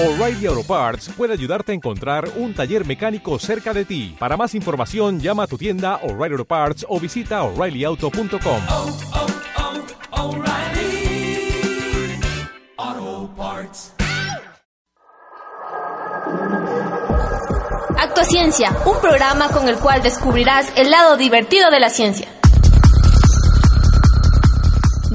O'Reilly Auto Parts puede ayudarte a encontrar un taller mecánico cerca de ti. Para más información, llama a tu tienda O'Reilly Auto Parts o visita oreillyauto.com. oh, oh, Parts. Actuaciencia, un programa con el cual descubrirás el lado divertido de la ciencia.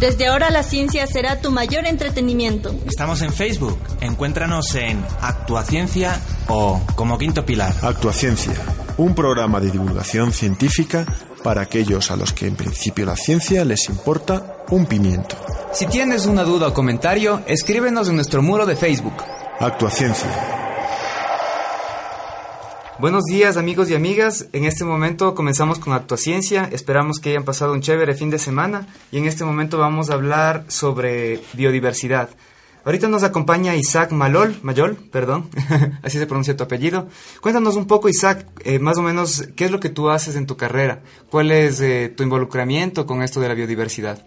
Desde ahora la ciencia será tu mayor entretenimiento. Estamos en Facebook. Encuéntranos en Actuaciencia o como quinto pilar. Actuaciencia, un programa de divulgación científica para aquellos a los que en principio la ciencia les importa un pimiento. Si tienes una duda o comentario, escríbenos en nuestro muro de Facebook. Actuaciencia. Buenos días amigos y amigas, en este momento comenzamos con Actuaciencia, esperamos que hayan pasado un chévere fin de semana y en este momento vamos a hablar sobre biodiversidad. Ahorita nos acompaña Isaac Malol, Mayol, perdón, así se pronuncia tu apellido. Cuéntanos un poco Isaac, eh, más o menos, ¿qué es lo que tú haces en tu carrera? ¿Cuál es eh, tu involucramiento con esto de la biodiversidad?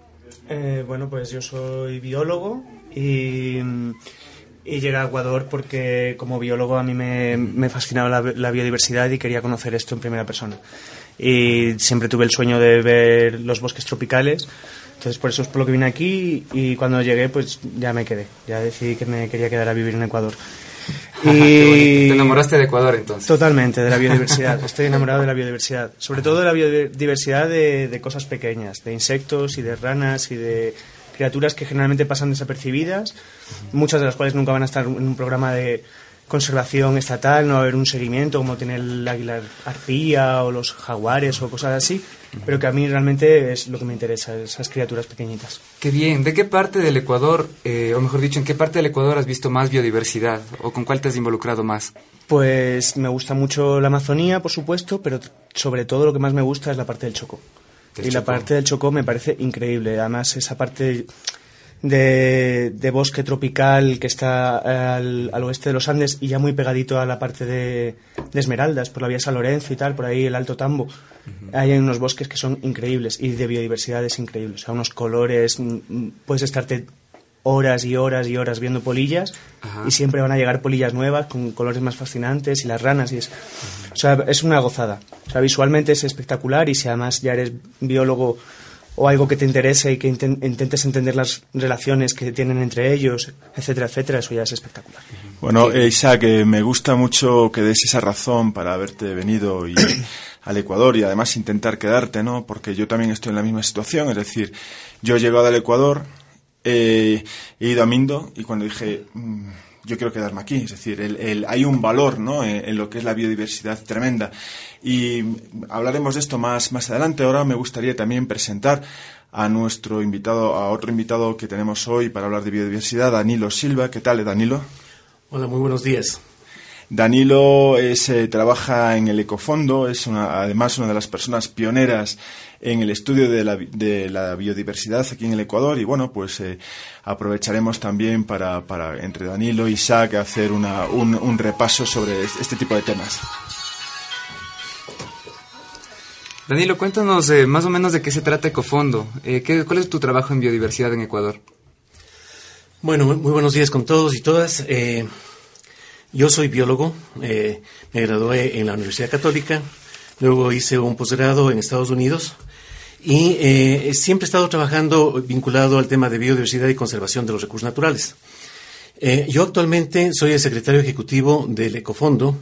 Eh, bueno, pues yo soy biólogo y, y llegué a Ecuador porque como biólogo a mí me, me fascinaba la, la biodiversidad y quería conocer esto en primera persona. Y siempre tuve el sueño de ver los bosques tropicales, entonces por eso es por lo que vine aquí y cuando llegué pues ya me quedé, ya decidí que me quería quedar a vivir en Ecuador. Bonito. Te enamoraste de Ecuador entonces. Totalmente, de la biodiversidad. Estoy enamorado de la biodiversidad. Sobre todo de la biodiversidad de, de cosas pequeñas, de insectos y de ranas y de criaturas que generalmente pasan desapercibidas, muchas de las cuales nunca van a estar en un programa de conservación estatal, no va a haber un seguimiento como tiene el águila arpía o los jaguares o cosas así, pero que a mí realmente es lo que me interesa, esas criaturas pequeñitas. Qué bien. ¿De qué parte del Ecuador, eh, o mejor dicho, en qué parte del Ecuador has visto más biodiversidad? ¿O con cuál te has involucrado más? Pues me gusta mucho la Amazonía, por supuesto, pero sobre todo lo que más me gusta es la parte del Chocó. Y la parte del Chocó me parece increíble. Además, esa parte de, de bosque tropical que está al, al oeste de los Andes y ya muy pegadito a la parte de, de Esmeraldas, por la vía San Lorenzo y tal, por ahí el Alto Tambo. Hay unos bosques que son increíbles y de biodiversidad es increíble. O sea, unos colores, mm, mm, puedes estarte horas y horas y horas viendo polillas Ajá. y siempre van a llegar polillas nuevas con colores más fascinantes y las ranas y es o sea es una gozada o sea visualmente es espectacular y si además ya eres biólogo o algo que te interese y que inten- intentes entender las relaciones que tienen entre ellos etcétera etcétera eso ya es espectacular Bueno, eh, Isaac, eh, me gusta mucho que des esa razón para haberte venido y, al Ecuador y además intentar quedarte, ¿no? Porque yo también estoy en la misma situación, es decir, yo he llegado al Ecuador, eh, he ido a Mindo y cuando dije, mm, yo quiero quedarme aquí, es decir, el- el- hay un valor, ¿no? En, lo que es la biodiversidad tremenda. Y hablaremos de esto más, más adelante. Ahora me gustaría también presentar a nuestro invitado, a otro invitado que tenemos hoy para hablar de biodiversidad, Danilo Silva. ¿Qué tal, Danilo? Hola, muy buenos días. Danilo es, eh, trabaja en el Ecofondo, es una- además una de las personas pioneras en el estudio de la, bi- de la biodiversidad aquí en el Ecuador y bueno, pues eh, aprovecharemos también para, para entre Danilo y Isaac hacer una, un, un repaso sobre es- este tipo de temas. Danilo, cuéntanos eh, más o menos de qué se trata Ecofondo. Eh, ¿qué- ¿Cuál es tu trabajo en biodiversidad en Ecuador? Bueno, muy muy buenos días con todos y todas. Eh, yo soy biólogo, eh, me gradué en la Universidad Católica, luego hice un posgrado en Estados Unidos y eh, siempre he estado trabajando vinculado al tema de biodiversidad y conservación de los recursos naturales. Eh, yo actualmente soy el secretario ejecutivo del Ecofondo.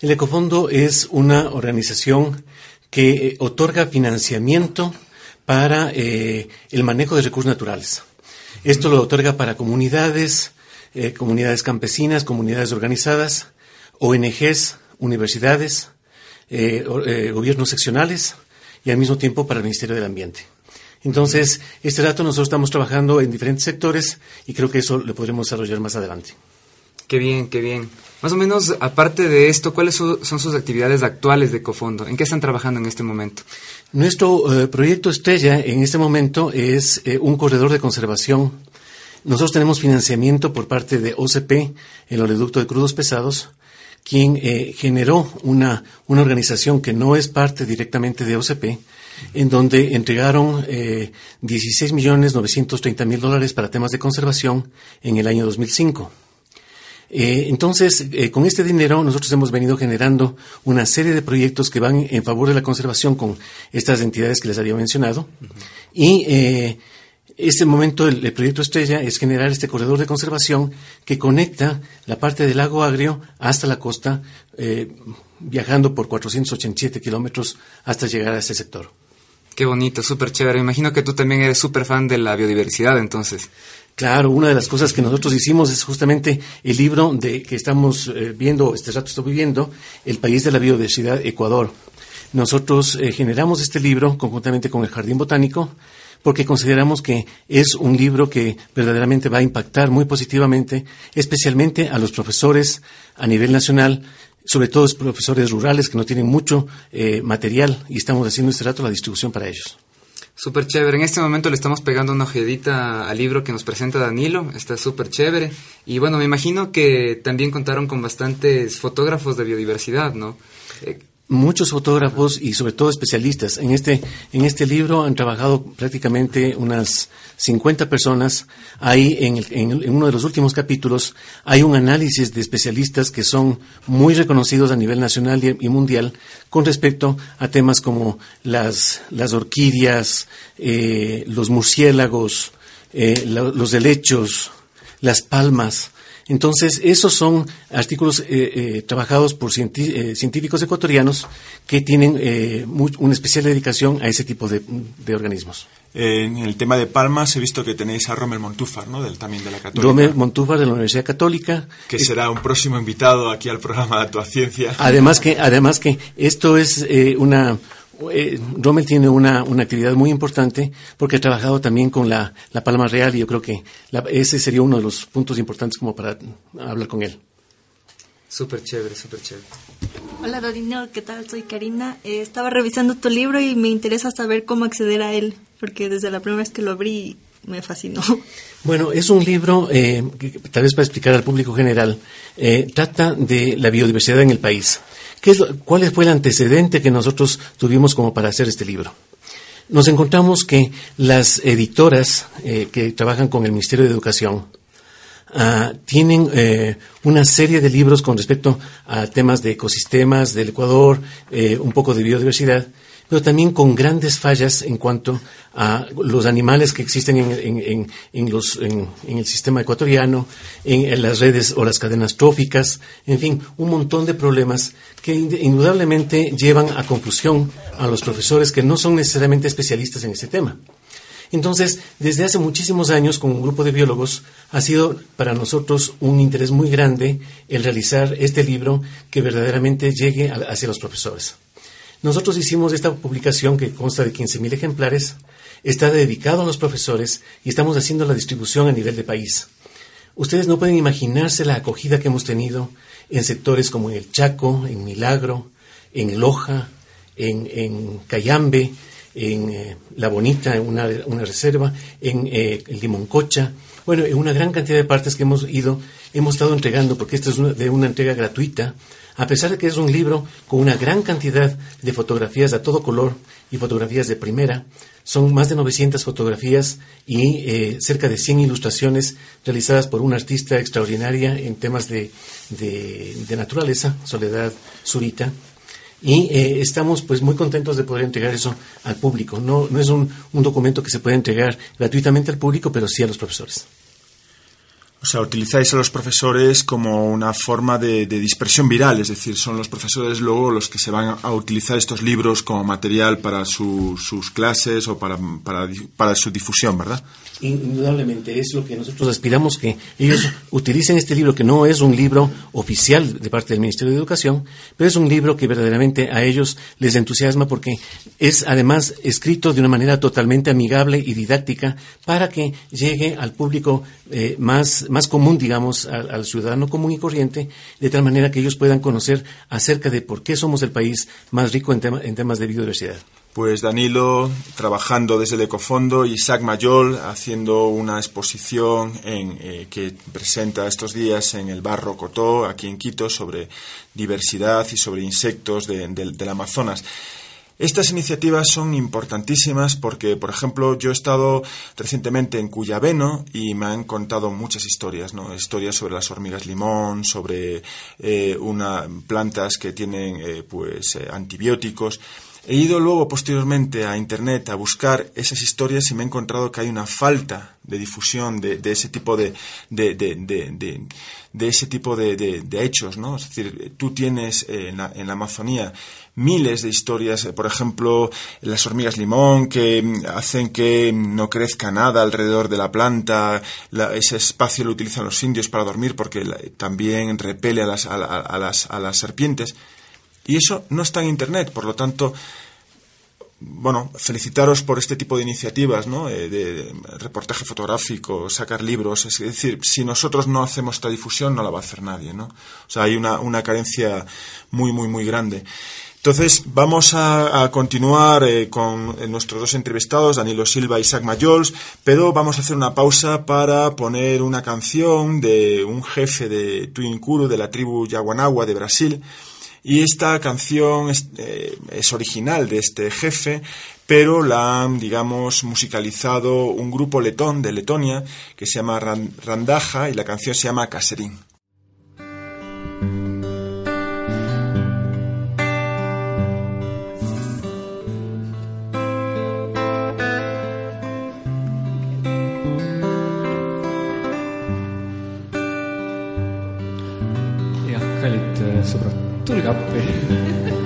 El Ecofondo es una organización que eh, otorga financiamiento para el manejo de recursos naturales. Esto lo otorga para comunidades, eh, comunidades campesinas, comunidades organizadas, ONGs, universidades, eh, eh, gobiernos seccionales y al mismo tiempo para el Ministerio del Ambiente. Entonces, este dato nosotros estamos trabajando en diferentes sectores y creo que eso lo podremos desarrollar más adelante. Qué bien, qué bien. Más o menos, aparte de esto, ¿cuáles son sus actividades actuales de Ecofondo? ¿En qué están trabajando en este momento? Nuestro eh, proyecto estrella en este momento es eh, un corredor de conservación. Nosotros tenemos financiamiento por parte de OCP, el oleoducto de crudos pesados, quien eh, generó una, una organización que no es parte directamente de OCP, en donde entregaron eh, 16 millones 930 mil dólares para temas de conservación en el año 2005. Eh, entonces, eh, con este dinero nosotros hemos venido generando una serie de proyectos que van en favor de la conservación con estas entidades que les había mencionado. Y eh, este momento, el, el proyecto estrella es generar este corredor de conservación que conecta la parte del lago Agrio hasta la costa, eh, viajando por 487 kilómetros hasta llegar a ese sector. Qué bonito, súper chévere. Me imagino que tú también eres súper fan de la biodiversidad, entonces. Claro, una de las cosas que nosotros hicimos es justamente el libro de que estamos eh, viendo, este rato estoy viviendo, El País de la Biodiversidad, Ecuador. Nosotros eh, generamos este libro conjuntamente con el Jardín Botánico porque consideramos que es un libro que verdaderamente va a impactar muy positivamente, especialmente a los profesores a nivel nacional, sobre todo los profesores rurales que no tienen mucho eh, material y estamos haciendo este rato la distribución para ellos. Súper chévere. En este momento le estamos pegando una ojedita al libro que nos presenta Danilo. Está súper chévere. Y bueno, me imagino que también contaron con bastantes fotógrafos de biodiversidad, ¿no? Eh, muchos fotógrafos y sobre todo especialistas. En este, en este libro han trabajado prácticamente unas 50 personas. Hay en, uno de los últimos capítulos hay un análisis de especialistas que son muy reconocidos a nivel nacional y, mundial con respecto a temas como las, las orquídeas, eh, los murciélagos, eh, lo- los helechos, las palmas. Entonces, esos son artículos eh, eh, trabajados por eh, científicos ecuatorianos que tienen eh, una especial dedicación a ese tipo de, de organismos. En el tema de palmas he visto que tenéis a Rommel Montúfar, ¿no? Del, también de la Católica. Rommel Montúfar de la Universidad Católica. que será un próximo invitado aquí al programa de Tu Ciencia. Además que, además que esto es eh, una... eh, Rommel tiene una, una actividad muy importante porque ha trabajado también con la, la palma real y yo creo que la- ese sería uno de los puntos importantes como para hablar con él. súper chévere, súper chévere. Hola Dodino, ¿qué tal? Soy Karina. Eh, estaba revisando tu libro y me interesa saber cómo acceder a él, porque desde la primera vez que lo abrí me fascinó. Bueno, es un libro, eh, que, tal vez para explicar al público general, eh, trata de la biodiversidad en el país. ¿Qué es lo- ¿Cuál fue el antecedente que nosotros tuvimos como para hacer este libro? Nos encontramos que las editoras eh, que trabajan con el Ministerio de Educación ah, tienen eh, una serie de libros con respecto a temas de ecosistemas del Ecuador, eh, un poco de biodiversidad, pero también con grandes fallas en cuanto a los animales que existen en, el sistema ecuatoriano, en, las redes o las cadenas tróficas, en fin, un montón de problemas que ind- indudablemente llevan a confusión a los profesores que no son necesariamente especialistas en este tema. Entonces, desde hace muchísimos años, con un grupo de biólogos, ha sido para nosotros un interés muy grande el realizar este libro que verdaderamente llegue a- hacia los profesores. Nosotros hicimos esta publicación que consta de 15.000 ejemplares, está dedicado a los profesores y estamos haciendo la distribución a nivel de país. Ustedes no pueden imaginarse la acogida que hemos tenido en sectores como en el Chaco, en Milagro, en Loja, en, Cayambe, en eh, La Bonita, en una, una reserva, en, eh, Limoncocha, bueno, en una gran cantidad de partes que hemos ido, hemos estado entregando, porque esta es de una entrega gratuita, a pesar de que es un libro con una gran cantidad de fotografías a todo color y fotografías de primera, son más de 900 fotografías y eh, cerca de 100 ilustraciones realizadas por una artista extraordinaria en temas de, de- naturaleza, Soledad Zurita. Y eh, estamos pues muy contentos de poder entregar eso al público. No, no es un, un documento que se puede entregar gratuitamente al público, pero sí a los profesores. O sea, utilizáis a los profesores como una forma de, dispersión viral, es decir, son los profesores luego los que se van a utilizar estos libros como material para su- sus clases o para, para, para su difusión, ¿verdad? Indudablemente es lo que nosotros aspiramos que ellos utilicen este libro que no es un libro oficial de parte del Ministerio de Educación, pero es un libro que verdaderamente a ellos les entusiasma porque es además escrito de una manera totalmente amigable y didáctica para que llegue al público eh, más, más común, digamos, al, al ciudadano común y corriente, de tal manera que ellos puedan conocer acerca de por qué somos el país más rico en, en temas de biodiversidad. Pues Danilo trabajando desde el Ecofondo Isaac Mayol haciendo una exposición en, eh, que presenta estos días en el Barro Cotó, aquí en Quito, sobre diversidad y sobre insectos de- del- del Amazonas. Estas iniciativas son importantísimas porque, por ejemplo, yo he estado recientemente en Cuyabeno y me han contado muchas historias, ¿no? Historias sobre las hormigas limón, sobre eh, una, plantas que tienen eh, pues eh, antibióticos. He ido luego posteriormente a Internet a buscar esas historias y me he encontrado que hay una falta de difusión de, de ese tipo de, de, de, ese tipo de, hechos, ¿no? Es decir, tú tienes eh, en, la, en la Amazonía miles de historias, por ejemplo, las hormigas limón que mm, hacen que no crezca nada alrededor de la planta, la- ese espacio lo utilizan los indios para dormir porque también repele a las, a, a las, a las serpientes. Y eso no está en Internet, por lo tanto, bueno, felicitaros por este tipo de iniciativas, ¿no? Eh, de, reportaje fotográfico, sacar libros. Es decir, si nosotros no hacemos esta difusión, no la va a hacer nadie, ¿no? O sea, hay una, una carencia muy, muy, muy grande. Entonces, vamos a, continuar eh, con nuestros dos entrevistados, Danilo Silva y Isaac Mayols, pero vamos a hacer una pausa para poner una canción de un jefe de Tuincuru, de la tribu Yaguanagua de Brasil, y esta canción es, eh, es original de este jefe, pero la han, digamos, musicalizado un grupo letón de Letonia que se llama Ran- Randaja y la canción se llama Caserín. とにかって。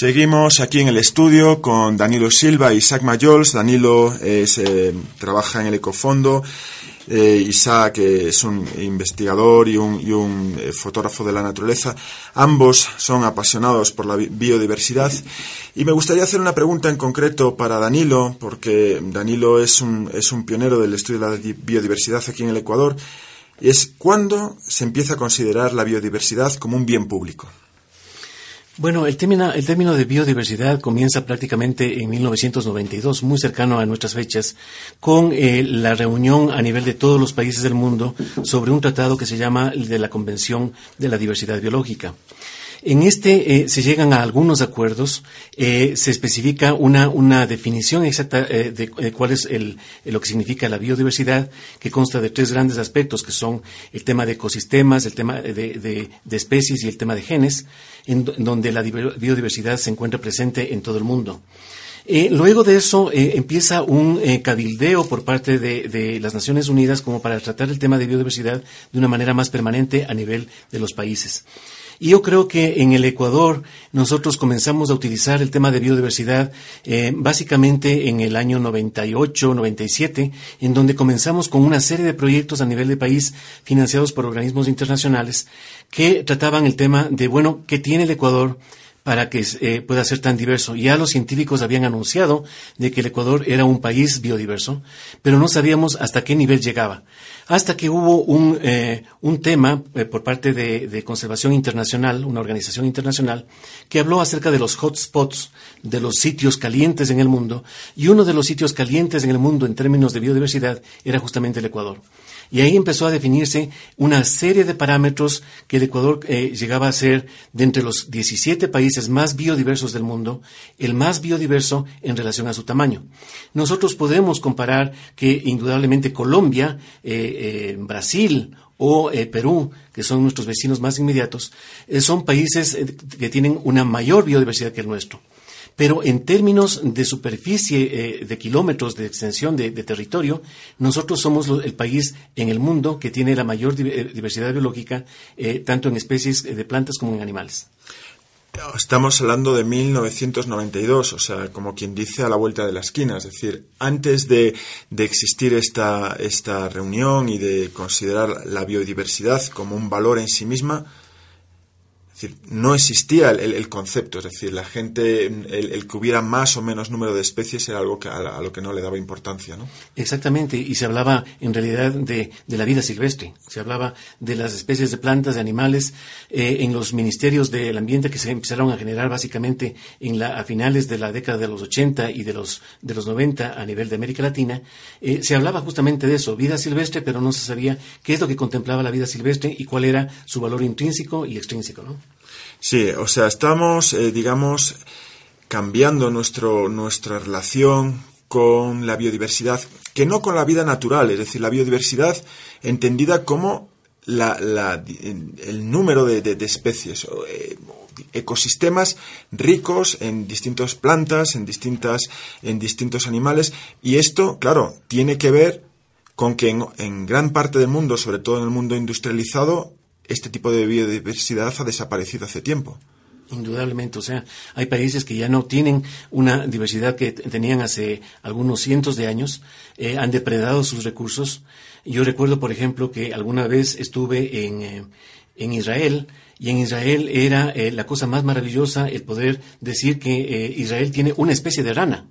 Seguimos aquí en el estudio con Danilo Silva y Isaac Mayols. Danilo es, eh, trabaja en el Ecofondo. Eh, Isaac es un investigador y un, eh, fotógrafo de la naturaleza. Ambos son apasionados por la bi- biodiversidad. Y me gustaría hacer una pregunta en concreto para Danilo, porque Danilo es un, es un pionero del estudio de la di- biodiversidad aquí en el Ecuador. Y es cuándo se empieza a considerar la biodiversidad como un bien público. Bueno, el término, el término de biodiversidad comienza prácticamente en 1992, muy cercano a nuestras fechas, con eh, la reunión a nivel de todos los países del mundo sobre un tratado que se llama el de la Convención de la Diversidad Biológica. En este eh, se llegan a algunos acuerdos, eh, se especifica una, una definición exacta eh, de, eh, cuál es el, eh, lo que significa la biodiversidad, que consta de tres grandes aspectos, que son el tema de ecosistemas, el tema de, de- de especies y el tema de genes, en, en donde la diver- biodiversidad se encuentra presente en todo el mundo. Eh, luego de eso eh, empieza un eh, cabildeo por parte de, de las Naciones Unidas como para tratar el tema de biodiversidad de una manera más permanente a nivel de los países. Y yo creo que en el Ecuador nosotros comenzamos a utilizar el tema de biodiversidad eh, básicamente en el año 98, 97, en donde comenzamos con una serie de proyectos a nivel de país financiados por organismos internacionales que trataban el tema de, bueno, ¿qué tiene el Ecuador? Para que eh, pueda ser tan diverso. Ya los científicos habían anunciado de que el Ecuador era un país biodiverso, pero no sabíamos hasta qué nivel llegaba. Hasta que hubo un, eh, un tema eh, por parte de, de Conservación Internacional, una organización internacional, que habló acerca de los hotspots, de los sitios calientes en el mundo, y uno de los sitios calientes en el mundo en términos de biodiversidad era justamente el Ecuador. Y ahí empezó a definirse una serie de parámetros que el Ecuador eh, llegaba a ser, de entre los 17 países más biodiversos del mundo, el más biodiverso en relación a su tamaño. Nosotros podemos comparar que indudablemente Colombia, eh, eh, Brasil o Perú, que son nuestros vecinos más inmediatos, son países que tienen una mayor biodiversidad que el nuestro. Pero en términos de superficie, eh, de kilómetros de extensión de, territorio, nosotros somos el país en el mundo que tiene la mayor eh, diversidad biológica, eh, tanto en especies de plantas como en animales. Estamos hablando de 1992, o sea, como quien dice a la vuelta de la esquina. Es decir, antes de, de existir esta, esta reunión y de considerar la biodiversidad como un valor en sí misma, decir, no existía el, concepto. Es decir, la gente, el, que hubiera más o menos número de especies era algo que, a lo que no le daba importancia, ¿no? Exactamente, y se hablaba en realidad de, de la vida silvestre, se hablaba de las especies de plantas, de animales, eh, en los ministerios del ambiente que se empezaron a generar básicamente en la, a finales de la década de los 80 y de los, de los 90 a nivel de América Latina, eh, se hablaba justamente de eso, vida silvestre, pero no se sabía qué es lo que contemplaba la vida silvestre y cuál era su valor intrínseco y extrínseco, ¿no? Sí, o sea, estamos, eh, digamos, cambiando nuestro, nuestra relación con la biodiversidad, que no con la vida natural, es decir, la biodiversidad entendida como la, la- el número de, de- especies, eh, ecosistemas ricos en distintas plantas, en, distintas, en distintos animales, y esto, claro, tiene que ver con que en gran parte del mundo, sobre todo en el mundo industrializado, este tipo de biodiversidad ha desaparecido hace tiempo. Indudablemente, o sea, hay países que ya no tienen una diversidad que tenían hace algunos cientos de años, eh, han depredado sus recursos. Yo recuerdo, por ejemplo, que alguna vez estuve en, eh, en Israel y en Israel era eh, la cosa más maravillosa el poder decir que Israel tiene una especie de rana.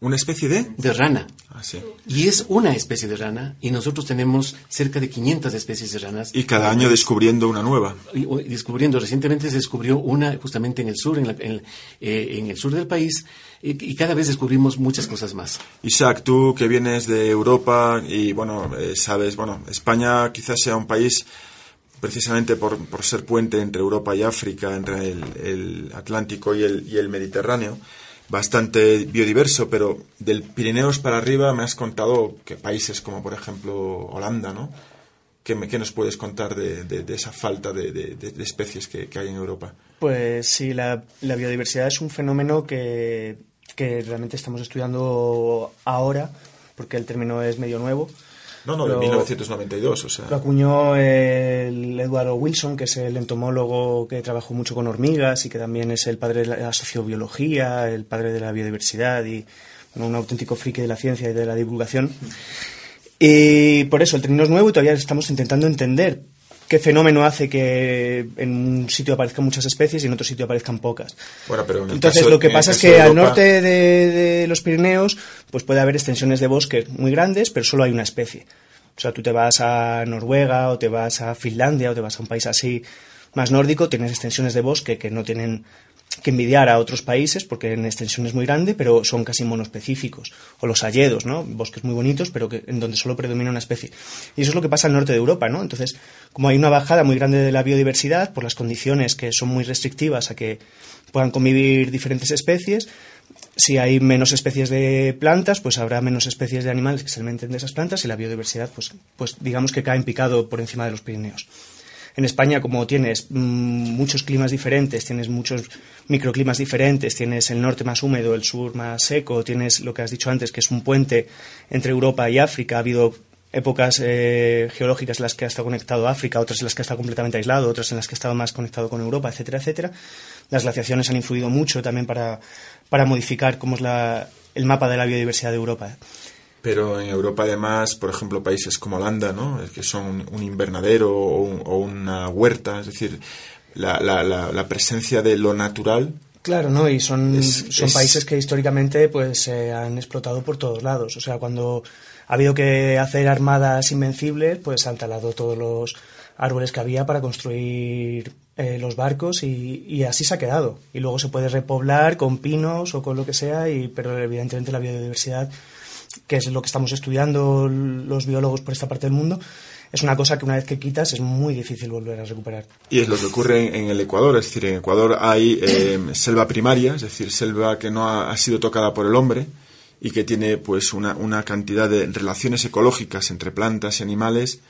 ¿Una especie de? De rana. Ah, sí. Y es una especie de rana y nosotros tenemos cerca de 500 especies de ranas. Y cada año descubriendo una nueva. y- y descubriendo, recientemente se descubrió una justamente en el sur, en, la- en- eh, en el sur del país, y, y cada vez descubrimos muchas cosas más. Isaac, tú que vienes de Europa y, bueno, eh, sabes, bueno, España quizás sea un país precisamente por, por ser puente entre Europa y África, entre el, el Atlántico y el, y el Mediterráneo, bastante biodiverso, pero del Pirineos para arriba me has contado que países como, por ejemplo, Holanda, ¿no? ¿Qué, me- qué nos puedes contar de, de- de esa falta de, de- especies que, que hay en Europa? Pues sí, la, la biodiversidad es un fenómeno que, que realmente estamos estudiando ahora, porque el término es medio nuevo. No, no, de Lo- 1992, o sea. Lo acuñó el Eduardo Wilson, que es el entomólogo que trabajó mucho con hormigas y que también es el padre de la sociobiología, el padre de la biodiversidad y bueno, un auténtico friki de la ciencia y de la divulgación. Y por eso el término es nuevo y todavía estamos intentando entender qué fenómeno hace que en un sitio aparezcan muchas especies y en otro sitio aparezcan pocas. Bueno, pero en Entonces, caso- lo que pasa es que al norte de, de los Pirineos pues puede haber extensiones de bosque muy grandes, pero solo hay una especie. O sea, tú te vas a Noruega o te vas a Finlandia o te vas a un país así más nórdico, tienes extensiones de bosque que no tienen que envidiar a otros países porque en extensión es muy grande, pero son casi monospecíficos. O los hayedos, ¿no? Bosques muy bonitos, pero en donde solo predomina una especie. Y eso es lo que pasa al norte de Europa, ¿no? Entonces, como hay una bajada muy grande de la biodiversidad por las condiciones que son muy restrictivas a que puedan convivir diferentes especies, si hay menos especies de plantas, pues habrá menos especies de animales que se alimenten de esas plantas y la biodiversidad, pues, pues digamos que cae en picado por encima de los Pirineos. En España, como tienes mm, muchos climas diferentes, tienes muchos microclimas diferentes, tienes el norte más húmedo, el sur más seco, tienes lo que has dicho antes, que es un puente entre Europa y África. Ha habido épocas eh, geológicas en las que ha estado conectado a África, otras en las que ha estado completamente aislado, otras en las que ha estado más conectado con Europa, etcétera, etcétera. Las glaciaciones han influido mucho también para, para modificar cómo es la, el mapa de la biodiversidad de Europa. Pero en Europa, además, por ejemplo, países como Holanda, ¿no? que son un, invernadero o, un- o una huerta, es decir, la, la- la- la presencia de lo natural. Claro, ¿no? Y son, Es- son es- países que históricamente pues se han explotado por todos lados. O sea, cuando ha habido que hacer armadas invencibles, pues han talado todos los árboles que había para construir eh, los barcos y, y así se ha quedado. Y luego se puede repoblar con pinos o con lo que sea, y, pero evidentemente la biodiversidad, que es lo que estamos estudiando los biólogos por esta parte del mundo, es una cosa que una vez que quitas es muy difícil volver a recuperar. Y es lo que ocurre en, el Ecuador, es decir, en Ecuador hay eh, selva primaria, es decir, selva que no ha, ha sido tocada por el hombre y que tiene pues una, una cantidad de relaciones ecológicas entre plantas y animales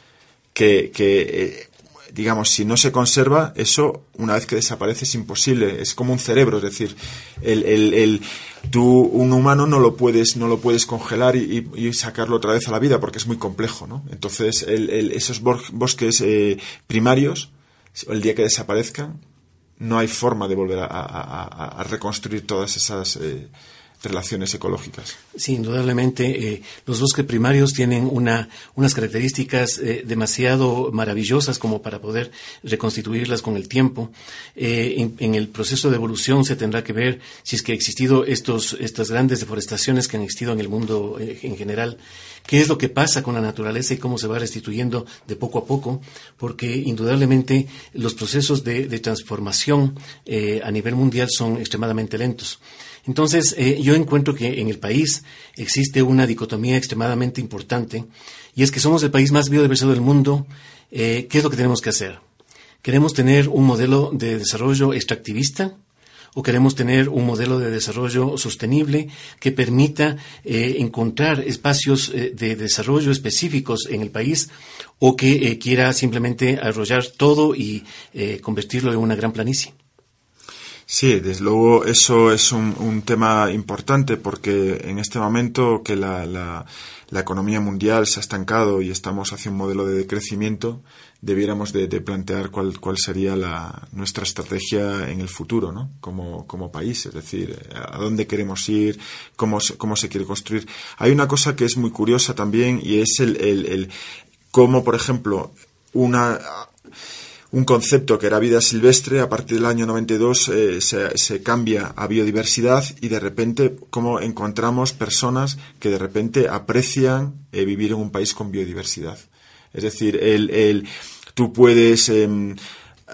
que, que, eh, digamos, si no se conserva, eso una vez que desaparece es imposible, es como un cerebro, es decir, el, el, el- tú, un humano no lo puedes, no lo puedes congelar y, y- sacarlo otra vez a la vida porque es muy complejo, ¿no? Entonces, el- esos bosques eh, primarios, el día que desaparezcan, no hay forma de volver a- a reconstruir todas esas eh, relaciones ecológicas. Sí, indudablemente. eh, los bosques primarios tienen una, unas características eh, demasiado maravillosas como para poder reconstituirlas con el tiempo. Eh, en, el proceso de evolución se tendrá que ver si es que ha existido estos, estas grandes deforestaciones que han existido en el mundo en general. ¿Qué es lo que pasa con la naturaleza y cómo se va restituyendo de poco a poco? Porque indudablemente los procesos de, de transformación a nivel mundial son extremadamente lentos. Entonces, eh, yo encuentro que en el país existe una dicotomía extremadamente importante y es que somos el país más biodiverso del mundo. Eh, ¿Qué es lo que tenemos que hacer? ¿Queremos tener un modelo de desarrollo extractivista? ¿O queremos tener un modelo de desarrollo sostenible que permita eh, encontrar espacios eh, de desarrollo específicos en el país o que eh, quiera simplemente arrollar todo y convertirlo en una gran planicie? Sí, desde luego eso es un, un tema importante porque en este momento que la, la, la economía mundial se ha estancado y estamos hacia un modelo de decrecimiento, debiéramos de, de plantear cuál, cuál sería la, nuestra estrategia en el futuro, ¿no? Como, como país, es decir, a dónde queremos ir, cómo, cómo se quiere construir. Hay una cosa que es muy curiosa también y es el, el, el cómo, por ejemplo, una un concepto que era vida silvestre, a partir del año 92 eh, se, se cambia a biodiversidad y de repente como encontramos personas que de repente aprecian eh, vivir en un país con biodiversidad. Es decir, el, el, tú puedes em,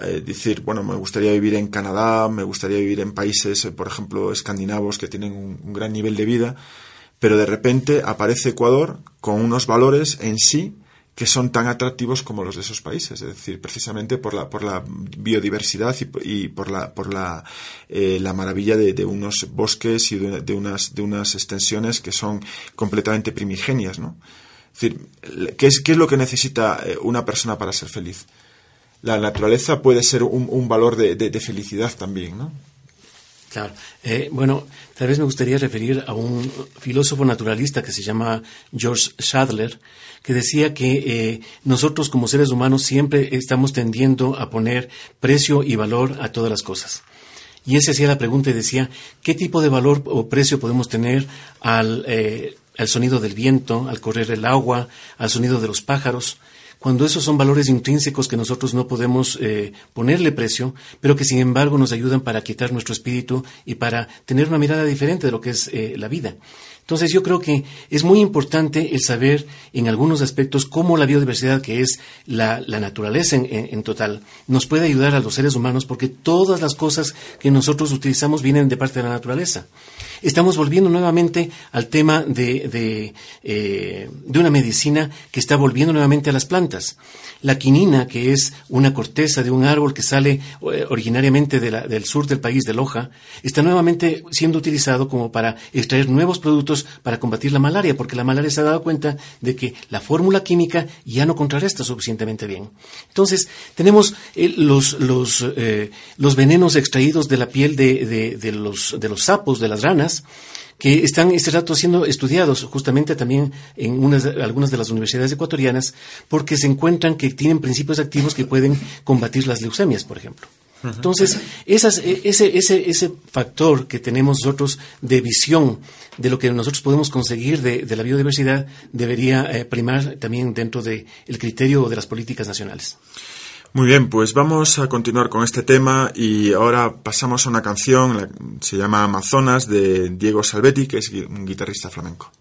eh, decir, bueno, me gustaría vivir en Canadá, me gustaría vivir en países, eh, por ejemplo, escandinavos que tienen un, un gran nivel de vida, pero de repente aparece Ecuador con unos valores en sí que son tan atractivos como los de esos países, es decir, precisamente por la, por la biodiversidad y, por la, por la, eh, la maravilla de, de, unos bosques y de, unas, de unas extensiones que son completamente primigenias, ¿no? Es decir, ¿qué es, qué es lo que necesita eh, una persona para ser feliz? La naturaleza puede ser un, un valor de, de felicidad también, ¿no? Claro. Eh, bueno, tal vez me gustaría referir a un filósofo naturalista que se llama George Schadler, que decía que eh, nosotros como seres humanos siempre estamos tendiendo a poner precio y valor a todas las cosas. Y él se hacía la pregunta y decía, ¿qué tipo de valor o precio podemos tener al, eh, al sonido del viento, al correr el agua, al sonido de los pájaros? Cuando esos son valores intrínsecos que nosotros no podemos eh, ponerle precio, pero que sin embargo nos ayudan para quitar nuestro espíritu y para tener una mirada diferente de lo que es eh, la vida. Entonces yo creo que es muy importante el saber en algunos aspectos cómo la biodiversidad, que es la, naturaleza en, en, total, nos puede ayudar a los seres humanos porque todas las cosas que nosotros utilizamos vienen de parte de la naturaleza. Estamos volviendo nuevamente al tema de, de, eh, de una medicina que está volviendo nuevamente a las plantas. La quinina, que es una corteza de un árbol que sale eh, originariamente del sur del país, de Loja, está nuevamente siendo utilizado como para extraer nuevos productos para combatir la malaria, porque la malaria se ha dado cuenta de que la fórmula química ya no contrarresta suficientemente bien. Entonces, tenemos eh, los, los, eh, los venenos extraídos de la piel de, de, los, de los sapos, de las ranas, que están este rato siendo estudiados justamente también en unas, algunas de las universidades ecuatorianas porque se encuentran que tienen principios activos que pueden combatir las leucemias, por ejemplo. Entonces, esas, ese, ese, ese factor que tenemos nosotros de visión de lo que nosotros podemos conseguir de, de la biodiversidad debería eh, primar también dentro del el criterio de las políticas nacionales. Muy bien, pues vamos a continuar con este tema y ahora pasamos a una canción, se llama Amazonas, de Diego Salvetti, que es un guitarrista flamenco.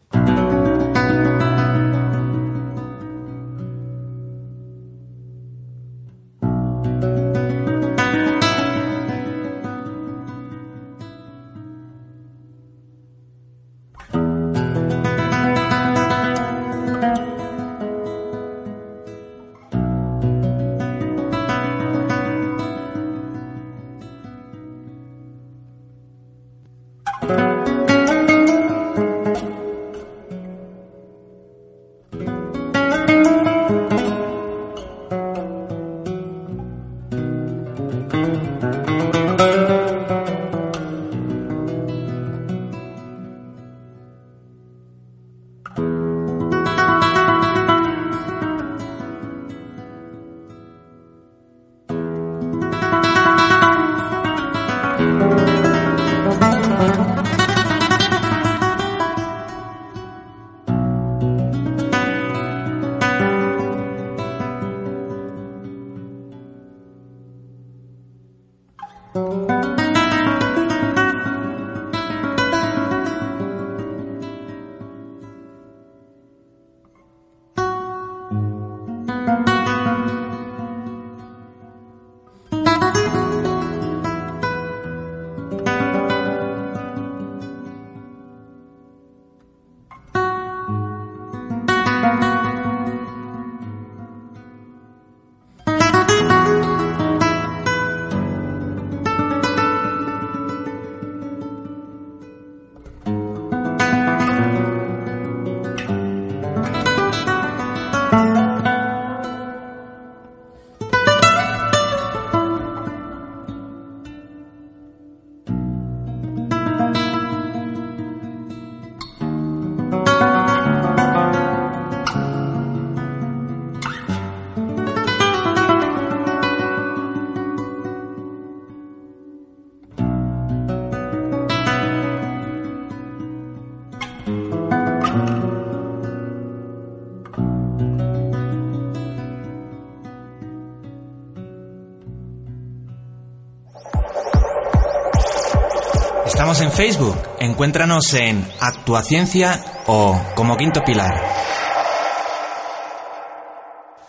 En Facebook. Encuéntranos en Actuaciencia o como Quinto Pilar.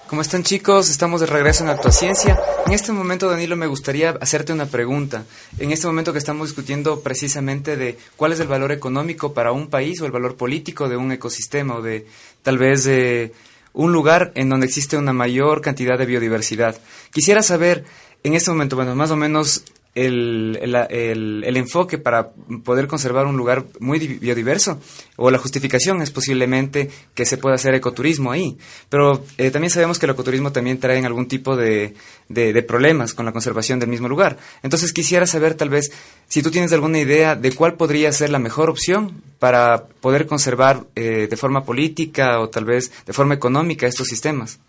¿Cómo están chicos? Estamos de regreso en Actuaciencia. En este momento, Danilo, me gustaría hacerte una pregunta. En este momento que estamos discutiendo precisamente de cuál es el valor económico para un país o el valor político de un ecosistema o de tal vez de un lugar en donde existe una mayor cantidad de biodiversidad. Quisiera saber, en este momento, bueno, más o menos el, el, el, enfoque para poder conservar un lugar muy di- biodiverso o la justificación es posiblemente que se pueda hacer ecoturismo ahí. Pero eh, también sabemos que el ecoturismo también trae algún tipo de, de, de problemas con la conservación del mismo lugar. Entonces quisiera saber tal vez si tú tienes alguna idea de cuál podría ser la mejor opción para poder conservar eh, de forma política o tal vez de forma económica estos sistemas.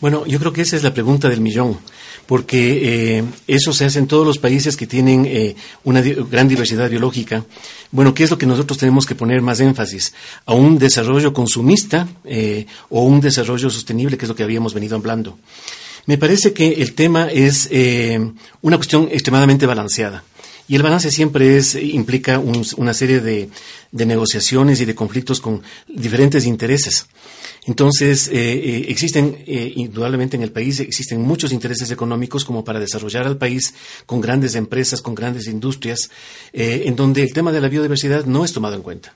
Bueno, yo creo que esa es la pregunta del millón, porque eh, eso se hace en todos los países que tienen eh, una gran diversidad biológica. Bueno, ¿qué es lo que nosotros tenemos que poner más énfasis? ¿A un desarrollo consumista eh, o un desarrollo sostenible, que es lo que habíamos venido hablando? Me parece que el tema es eh, una cuestión extremadamente balanceada. Y el balance siempre es, implica un- una serie de negociaciones y de conflictos con diferentes intereses. Entonces, eh, eh, existen, eh, indudablemente en el país, existen muchos intereses económicos como para desarrollar al país con grandes empresas, con grandes industrias, eh, en donde el tema de la biodiversidad no es tomado en cuenta.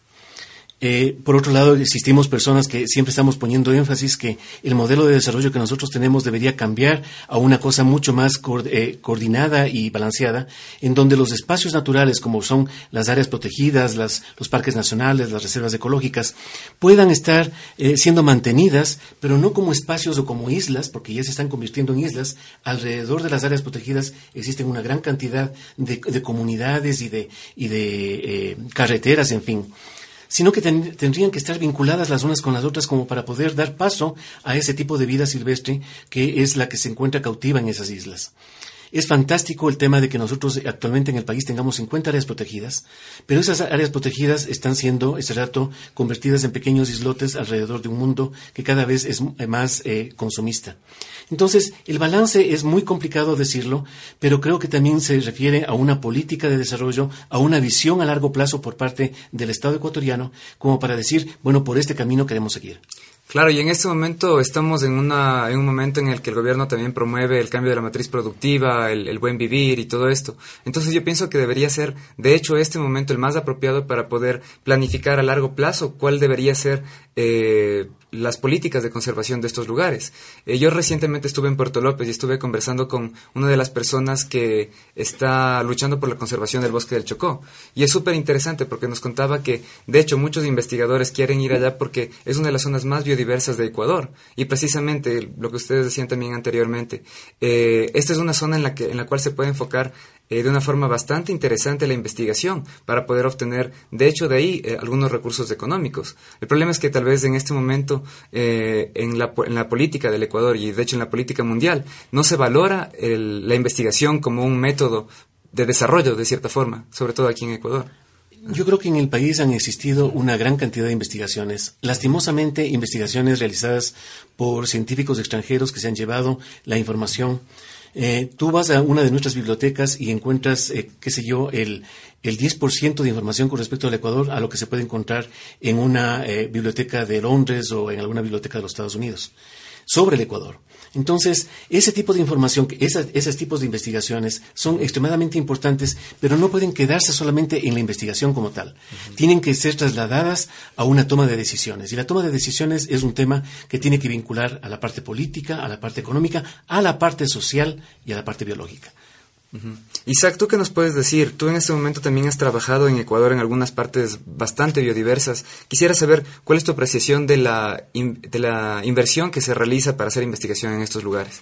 Eh, por otro lado, existimos personas que siempre estamos poniendo énfasis que el modelo de desarrollo que nosotros tenemos debería cambiar a una cosa mucho más eh, coordinada y balanceada, en donde los espacios naturales, como son las áreas protegidas, las- los parques nacionales, las reservas ecológicas, puedan estar eh, siendo mantenidas, pero no como espacios o como islas, porque ya se están convirtiendo en islas. Alrededor de las áreas protegidas existen una gran cantidad de, de comunidades y de, y de carreteras, en fin sino que ten- tendrían que estar vinculadas las unas con las otras como para poder dar paso a ese tipo de vida silvestre que es la que se encuentra cautiva en esas islas. Es fantástico el tema de que nosotros actualmente en el país tengamos 50 áreas protegidas, pero esas áreas protegidas están siendo, este rato, convertidas en pequeños islotes alrededor de un mundo que cada vez es más eh, consumista. Entonces, el balance es muy complicado decirlo, pero creo que también se refiere a una política de desarrollo, a una visión a largo plazo por parte del Estado ecuatoriano, como para decir, bueno, por este camino queremos seguir. Claro, y en este momento estamos en, una, en un momento en el que el gobierno también promueve el cambio de la matriz productiva, el, el buen vivir y todo esto. Entonces yo pienso que debería ser, de hecho, este momento el más apropiado para poder planificar a largo plazo cuál debería ser eh, las políticas de conservación de estos lugares. Eh, yo recientemente estuve en Puerto López y estuve conversando con una de las personas que está luchando por la conservación del bosque del Chocó. Y es súper interesante porque nos contaba que, de hecho, muchos investigadores quieren ir allá porque es una de las zonas más biodiversas de Ecuador. Y precisamente lo que ustedes decían también anteriormente, eh, esta es una zona en la, que, en la cual se puede enfocar eh, de una forma bastante interesante la investigación para poder obtener, de hecho, de ahí eh, algunos recursos económicos. El problema es que tal vez en este momento eh, en, la, en la política del Ecuador y de hecho en la política mundial no se valora el- la investigación como un método de desarrollo de cierta forma, sobre todo aquí en Ecuador. Yo creo que en el país han existido una gran cantidad de investigaciones, lastimosamente investigaciones realizadas por científicos extranjeros que se han llevado la información. Eh, tú vas a una de nuestras bibliotecas y encuentras, eh, qué sé yo, el, el 10% de información con respecto al Ecuador a lo que se puede encontrar en una eh, biblioteca de Londres o en alguna biblioteca de los Estados Unidos sobre el Ecuador. Entonces, ese tipo de información, esas, esos tipos de investigaciones son extremadamente importantes, pero no pueden quedarse solamente en la investigación como tal. Tienen que ser trasladadas a una toma de decisiones. Y la toma de decisiones es un tema que tiene que vincular a la parte política, a la parte económica, a la parte social y a la parte biológica. Ujú. Isaac, ¿tú qué nos puedes decir? Tú en este momento también has trabajado en Ecuador en algunas partes bastante biodiversas. Quisiera saber cuál es tu apreciación de la, in- de la inversión que se realiza para hacer investigación en estos lugares.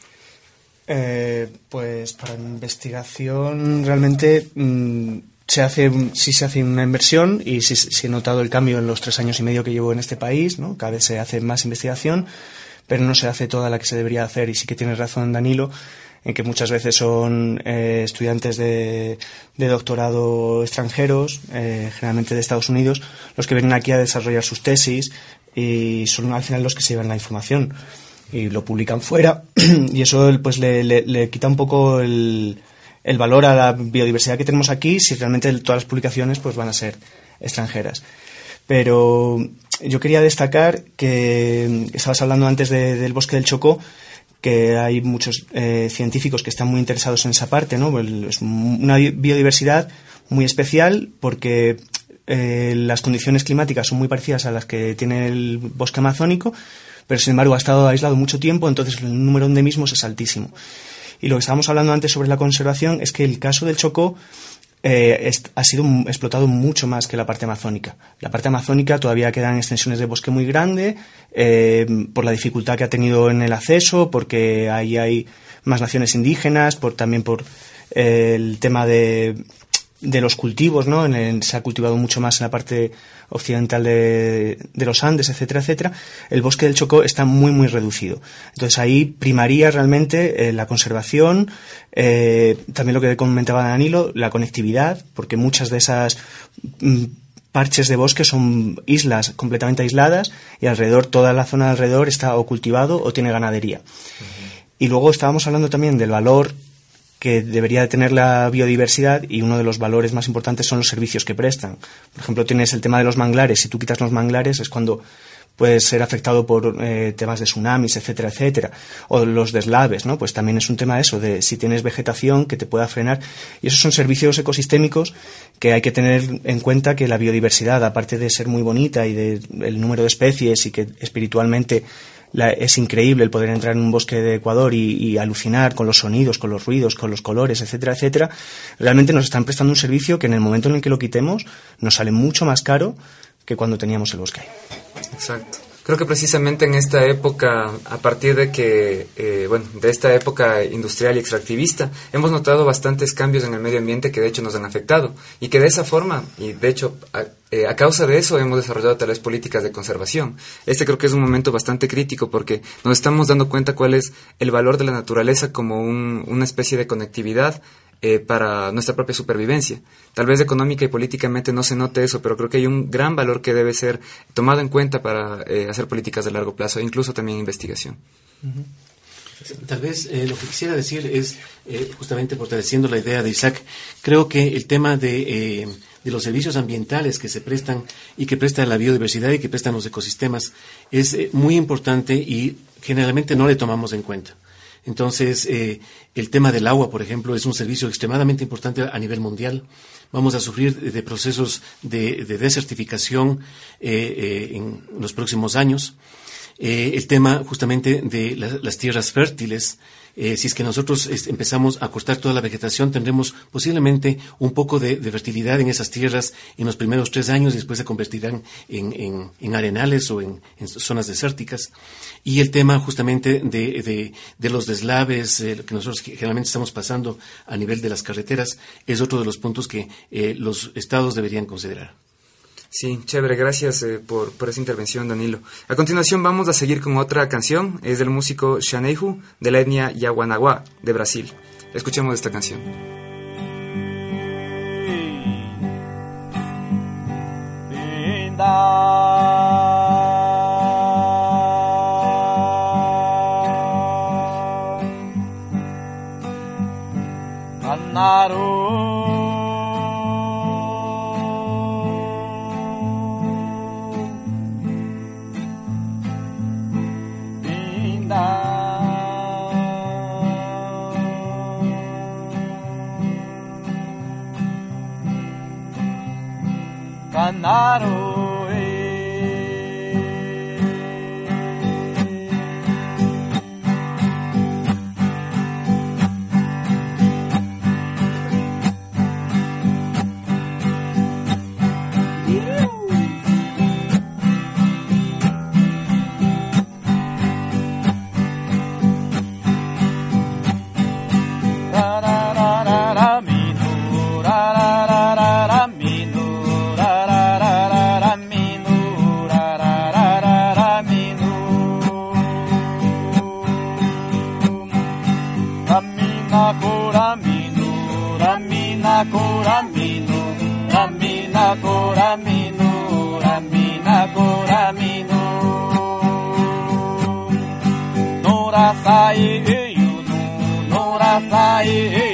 Eh, pues para investigación realmente mm, se hace sí se hace una inversión y sí, sí he notado el cambio en los tres años y medio que llevo en este país, ¿no? Cada vez se hace más investigación, pero no se hace toda la que se debería hacer y sí que tienes razón Danilo en que muchas veces son eh, estudiantes de, doctorado extranjeros, eh, generalmente de Estados Unidos, los que vienen aquí a desarrollar sus tesis y son al final los que se llevan la información y lo publican fuera. Y eso pues le, quita un poco el, valor a la biodiversidad que tenemos aquí si realmente todas las publicaciones pues van a ser extranjeras. Pero yo quería destacar que estabas hablando antes de- del bosque del Chocó que hay muchos eh, científicos que están muy interesados en esa parte, ¿no? Es una bi- biodiversidad muy especial porque eh, las condiciones climáticas son muy parecidas a las que tiene el bosque amazónico, pero sin embargo ha estado aislado mucho tiempo, entonces el número de endemismos es altísimo. Y lo que estábamos hablando antes sobre la conservación es que el caso del Chocó eh, ha sido explotado mucho más que la parte amazónica. La parte amazónica todavía quedan extensiones de bosque muy grande eh, por la dificultad que ha tenido en el acceso, porque ahí hay más naciones indígenas, por también por eh, el tema de, de los cultivos, ¿no? En el- se ha cultivado mucho más en la parte occidental de, de los Andes, etcétera, etcétera. El bosque del Chocó está muy, muy reducido. Entonces ahí primaría realmente eh, la conservación, eh, también lo que comentaba Danilo, la conectividad, porque muchas de esas mm, parches de bosque son islas completamente aisladas y alrededor, toda la zona alrededor está o cultivado o tiene ganadería. Y luego estábamos hablando también del valor que debería de tener la biodiversidad y uno de los valores más importantes son los servicios que prestan. Por ejemplo, tienes el tema de los manglares. Si tú quitas los manglares es cuando puedes ser afectado por eh, temas de tsunamis, etcétera, etcétera. O los deslaves, ¿no? Pues también es un tema de eso, de si tienes vegetación que te pueda frenar. Y esos son servicios ecosistémicos que hay que tener en cuenta que la biodiversidad, aparte de ser muy bonita y de el número de especies y que espiritualmente la- es increíble el poder entrar en un bosque de Ecuador y, y alucinar con los sonidos, con los ruidos, con los colores, etcétera, etcétera, realmente nos están prestando un servicio que en el momento en el que lo quitemos nos sale mucho más caro que cuando teníamos el bosque. Exacto. Creo que precisamente en esta época, a partir de que, eh, bueno, de esta época industrial y extractivista, hemos notado bastantes cambios en el medio ambiente que de hecho nos han afectado y que de esa forma, y de hecho a, eh, a causa de eso hemos desarrollado tal vez políticas de conservación. Este creo que es un momento bastante crítico porque nos estamos dando cuenta cuál es el valor de la naturaleza como un- una especie de conectividad eh, para nuestra propia supervivencia. Tal vez económica y políticamente no se note eso, pero creo que hay un gran valor que debe ser tomado en cuenta para eh, hacer políticas de largo plazo, incluso también investigación. Tal vez eh, lo que quisiera decir es, justamente fortaleciendo la idea de Isaac, creo que el tema de, de los servicios ambientales que se prestan y que presta la biodiversidad y que prestan los ecosistemas es muy importante y generalmente no le tomamos en cuenta. Entonces, eh, el tema del agua, por ejemplo, es un servicio extremadamente importante a nivel mundial. Vamos a sufrir de procesos de, de desertificación eh, eh, en los próximos años. Eh, el tema justamente de la- las tierras fértiles. eh, si es que nosotros empezamos a cortar toda la vegetación, tendremos posiblemente un poco de, fertilidad en esas tierras en los primeros tres años después se convertirán en, en- en arenales o en, zonas desérticas. Y el tema justamente de, los deslaves, eh, que nosotros generalmente estamos pasando a nivel de las carreteras, es otro de los puntos que eh, los estados deberían considerar. Sí, chévere, gracias eh, por, por esa intervención, Danilo. A continuación vamos a seguir con otra canción, es del músico Shanehu de la etnia Yaguanaguá de Brasil. Escuchemos esta canción. ramino, ramina coramino, ramina coramino. Nora sai eu, nora sai eu.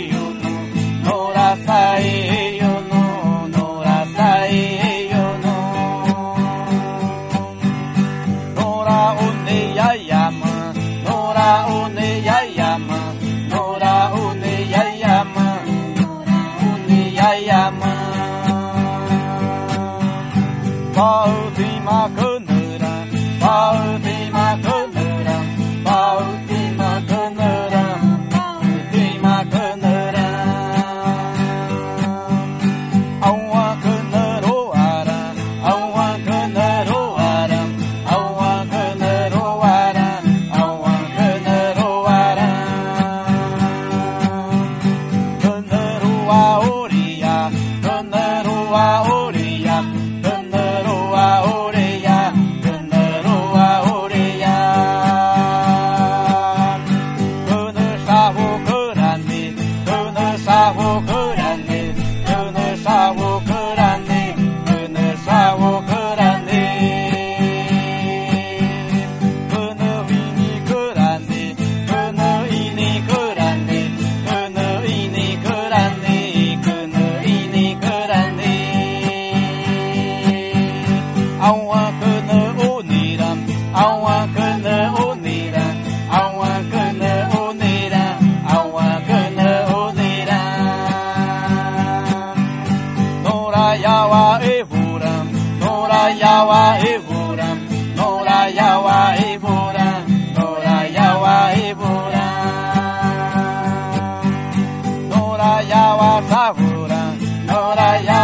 yeah.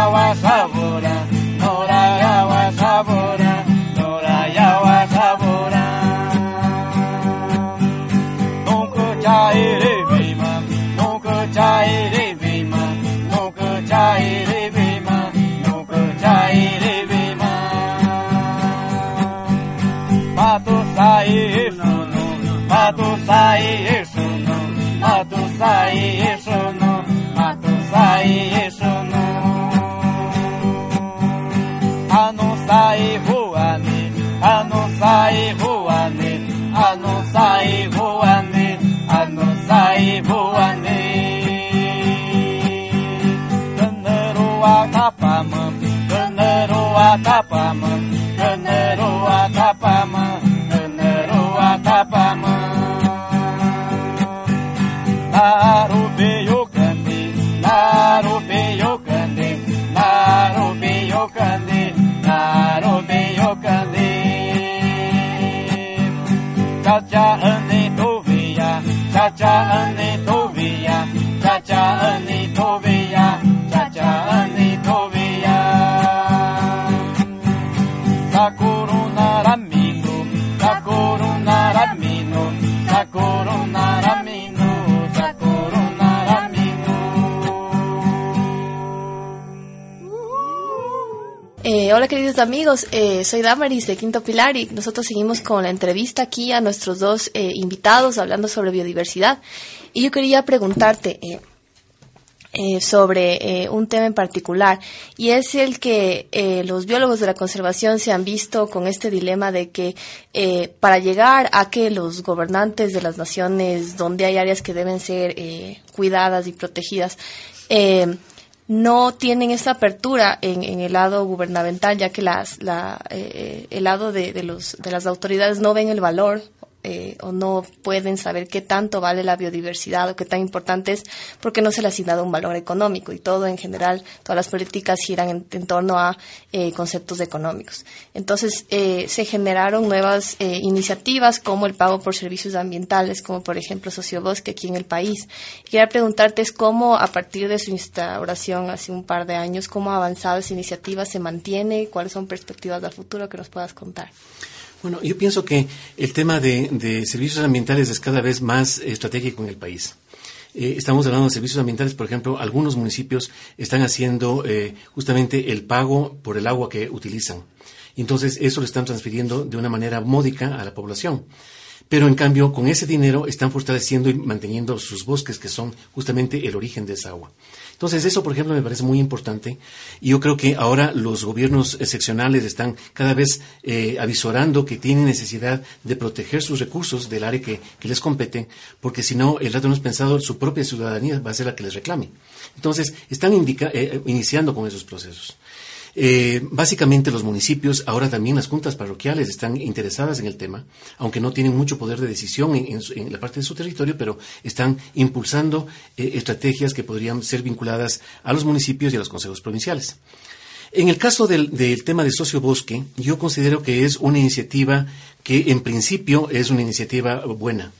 Hola queridos amigos, eh, soy Damaris de Quinto Pilar y nosotros seguimos con la entrevista aquí a nuestros dos eh, invitados hablando sobre biodiversidad. Y yo quería preguntarte eh, eh, sobre un tema en particular y es el que los biólogos de la conservación se han visto con este dilema de que para llegar a que los gobernantes de las naciones donde hay áreas que deben ser cuidadas y protegidas no tienen esa apertura en, en el lado gubernamental, ya que las, la, eh, el lado de, los, de las autoridades no ven el valor eh, o no pueden saber qué tanto vale la biodiversidad o qué tan importante es porque no se le ha asignado un valor económico y todo en general, todas las políticas giran en, en torno a eh, conceptos económicos. Entonces eh, se generaron nuevas eh, iniciativas como el pago por servicios ambientales, como por ejemplo Sociobosque aquí en el país. Quería preguntarte es cómo a partir de su instauración hace un par de años, cómo ha avanzado esa iniciativa, se mantiene, cuáles son perspectivas del futuro que nos puedas contar. Bueno, yo pienso que el tema de, de servicios ambientales es cada vez más estratégico en el país. Eh, estamos hablando de servicios ambientales, por ejemplo, algunos municipios están haciendo eh, justamente el pago por el agua que utilizan. Entonces, eso lo están transfiriendo de una manera módica a la población. Pero en cambio, con ese dinero están fortaleciendo y manteniendo sus bosques, que son justamente el origen de esa agua. Entonces, eso, por ejemplo, me parece muy importante. Y yo creo que ahora los gobiernos eh, seccionales están cada vez eh, avisorando que tienen necesidad de proteger sus recursos del área que, les compete, porque si no, el rato hemos pensado, su propia ciudadanía va a ser la que les reclame. Entonces, están indica- eh, iniciando con esos procesos. Eh, básicamente los municipios, ahora también las juntas parroquiales están interesadas en el tema, aunque no tienen mucho poder de decisión en, la parte de su territorio, pero están impulsando eh, estrategias que podrían ser vinculadas a los municipios y a los consejos provinciales. En el caso del, del tema de sociobosque, yo considero que es una iniciativa que en principio es una iniciativa buena.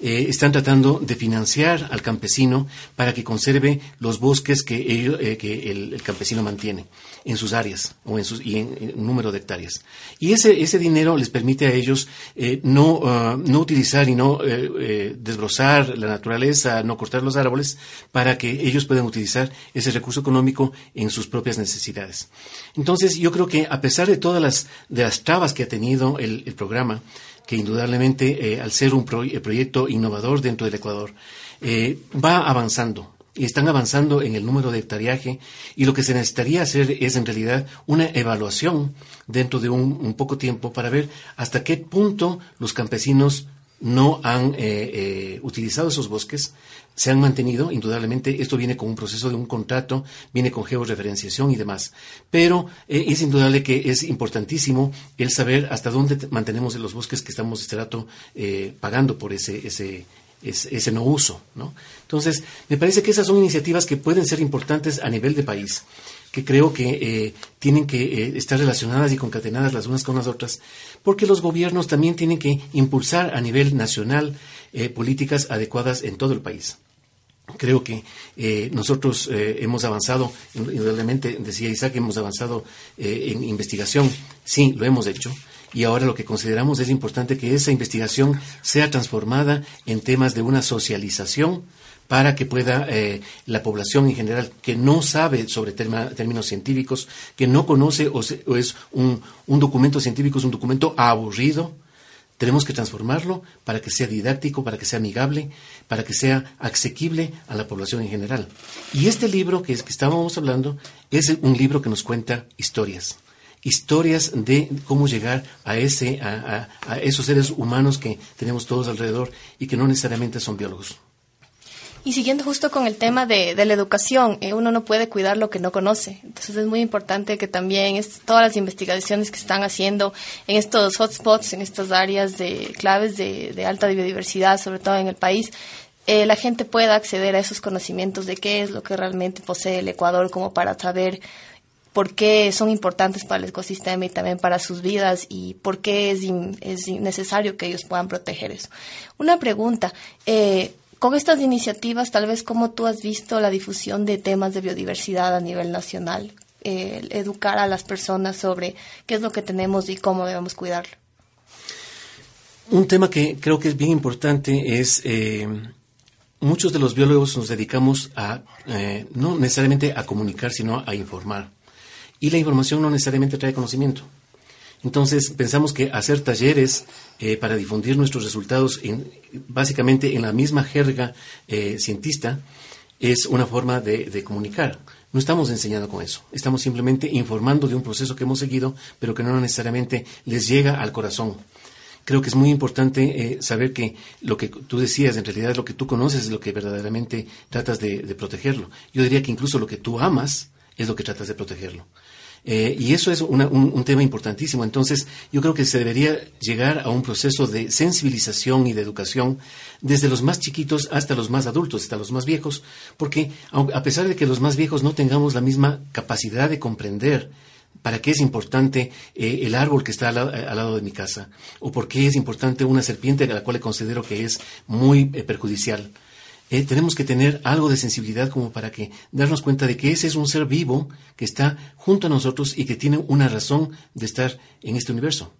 Eh, están tratando de financiar al campesino para que conserve los bosques que, ello- eh, que el, campesino mantiene en sus áreas o en sus, y en, número de hectáreas. Y ese, ese dinero les permite a ellos eh, no, ah, no utilizar y no eh, desbrozar la naturaleza, no cortar los árboles, para que ellos puedan utilizar ese recurso económico en sus propias necesidades. Entonces, yo creo que a pesar de todas las, de las trabas que ha tenido el programa, que indudablemente eh, al ser un eh, proyecto innovador dentro del Ecuador, eh, va avanzando y están avanzando en el número de hectareaje y lo que se necesitaría hacer es en realidad una evaluación dentro de un, un poco tiempo para ver hasta qué punto los campesinos no han eh, eh, utilizado esos bosques, se han mantenido, indudablemente, esto viene con un proceso de un contrato, viene con georreferenciación y demás. Pero eh, es indudable que es importantísimo el saber hasta dónde te- mantenemos los bosques que estamos este rato eh, pagando por ese, ese, ese, ese no uso. ¿no? Entonces, me parece que esas son iniciativas que pueden ser importantes a nivel de país que creo que eh, tienen que eh, estar relacionadas y concatenadas las unas con las otras, porque los gobiernos también tienen que impulsar a nivel nacional eh, políticas adecuadas en todo el país. Creo que eh, nosotros hemos avanzado, indudablemente, decía Isaac, hemos avanzado en investigación. Sí, lo hemos hecho. Y ahora lo que consideramos es importante que esa investigación sea transformada en temas de una socialización para que pueda eh, la población en general que no sabe sobre términos científicos, que no conoce o, se- o es un, documento científico, es un documento aburrido, tenemos que transformarlo para que sea didáctico, para que sea amigable, para que sea asequible a la población en general. Y este libro que, es- estábamos hablando es un libro que nos cuenta historias. Historias de cómo llegar a, ese, a esos seres humanos que tenemos todos alrededor y que no necesariamente son biólogos. Y siguiendo justo con el tema de, de la educación, eh, uno no puede cuidar lo que no conoce. Entonces es muy importante que también es- todas las investigaciones que están haciendo en estos hotspots, en estas áreas de claves de, de alta biodiversidad, sobre todo en el país, eh, la gente pueda acceder a esos conocimientos de qué es lo que realmente posee el Ecuador como para saber por qué son importantes para el ecosistema y también para sus vidas y por qué es, es necesario que ellos puedan proteger eso. Una pregunta, eh, con estas iniciativas, tal vez cómo tú has visto la difusión de temas de biodiversidad a nivel nacional, educar a las personas sobre qué es lo que tenemos y cómo debemos cuidarlo. Un tema que creo que es bien importante es, eh, muchos de los biólogos nos dedicamos a, eh, no necesariamente a comunicar, sino a informar. Y la información no necesariamente trae conocimiento. Entonces, pensamos que hacer talleres eh, para difundir nuestros resultados, en- básicamente en la misma jerga eh, cientista, es una forma de, comunicar. No estamos enseñando con eso. Estamos simplemente informando de un proceso que hemos seguido, pero que no necesariamente les llega al corazón. Creo que es muy importante eh, saber que lo que tú decías, en realidad lo que tú conoces es lo que verdaderamente tratas de, de protegerlo. Yo diría que incluso lo que tú amas es lo que tratas de protegerlo. Eh, y eso es una- un, un tema importantísimo. Entonces, yo creo que se debería llegar a un proceso de sensibilización y de educación desde los más chiquitos hasta los más adultos, hasta los más viejos, porque a pesar de que los más viejos no tengamos la misma capacidad de comprender para qué es importante eh, el árbol que está al, la- al lado de mi casa, o por qué es importante una serpiente a la cual considero que es muy eh, perjudicial. Eh, tenemos que tener algo de sensibilidad como para que darnos cuenta de que ese es un ser vivo que está junto a nosotros y que tiene una razón de estar en este universo.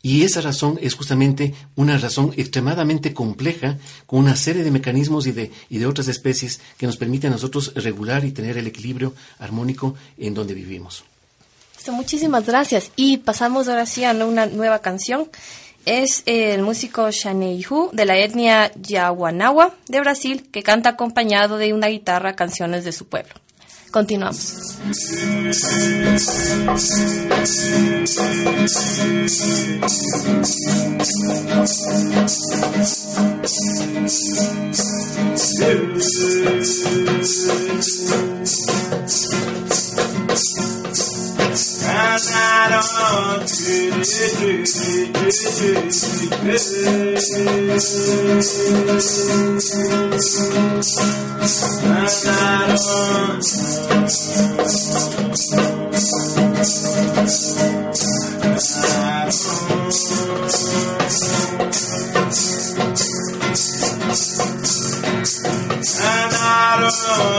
Y esa razón es justamente una razón extremadamente compleja, con una serie de mecanismos y de, y de otras especies que nos permiten a nosotros regular y tener el equilibrio armónico en donde vivimos. Muchísimas gracias. Y pasamos ahora sí a una nueva canción. Es el músico Shaneihu de la etnia Yaguanawa de Brasil que canta acompañado de una guitarra canciones de su pueblo. Continuamos. I'm not alone.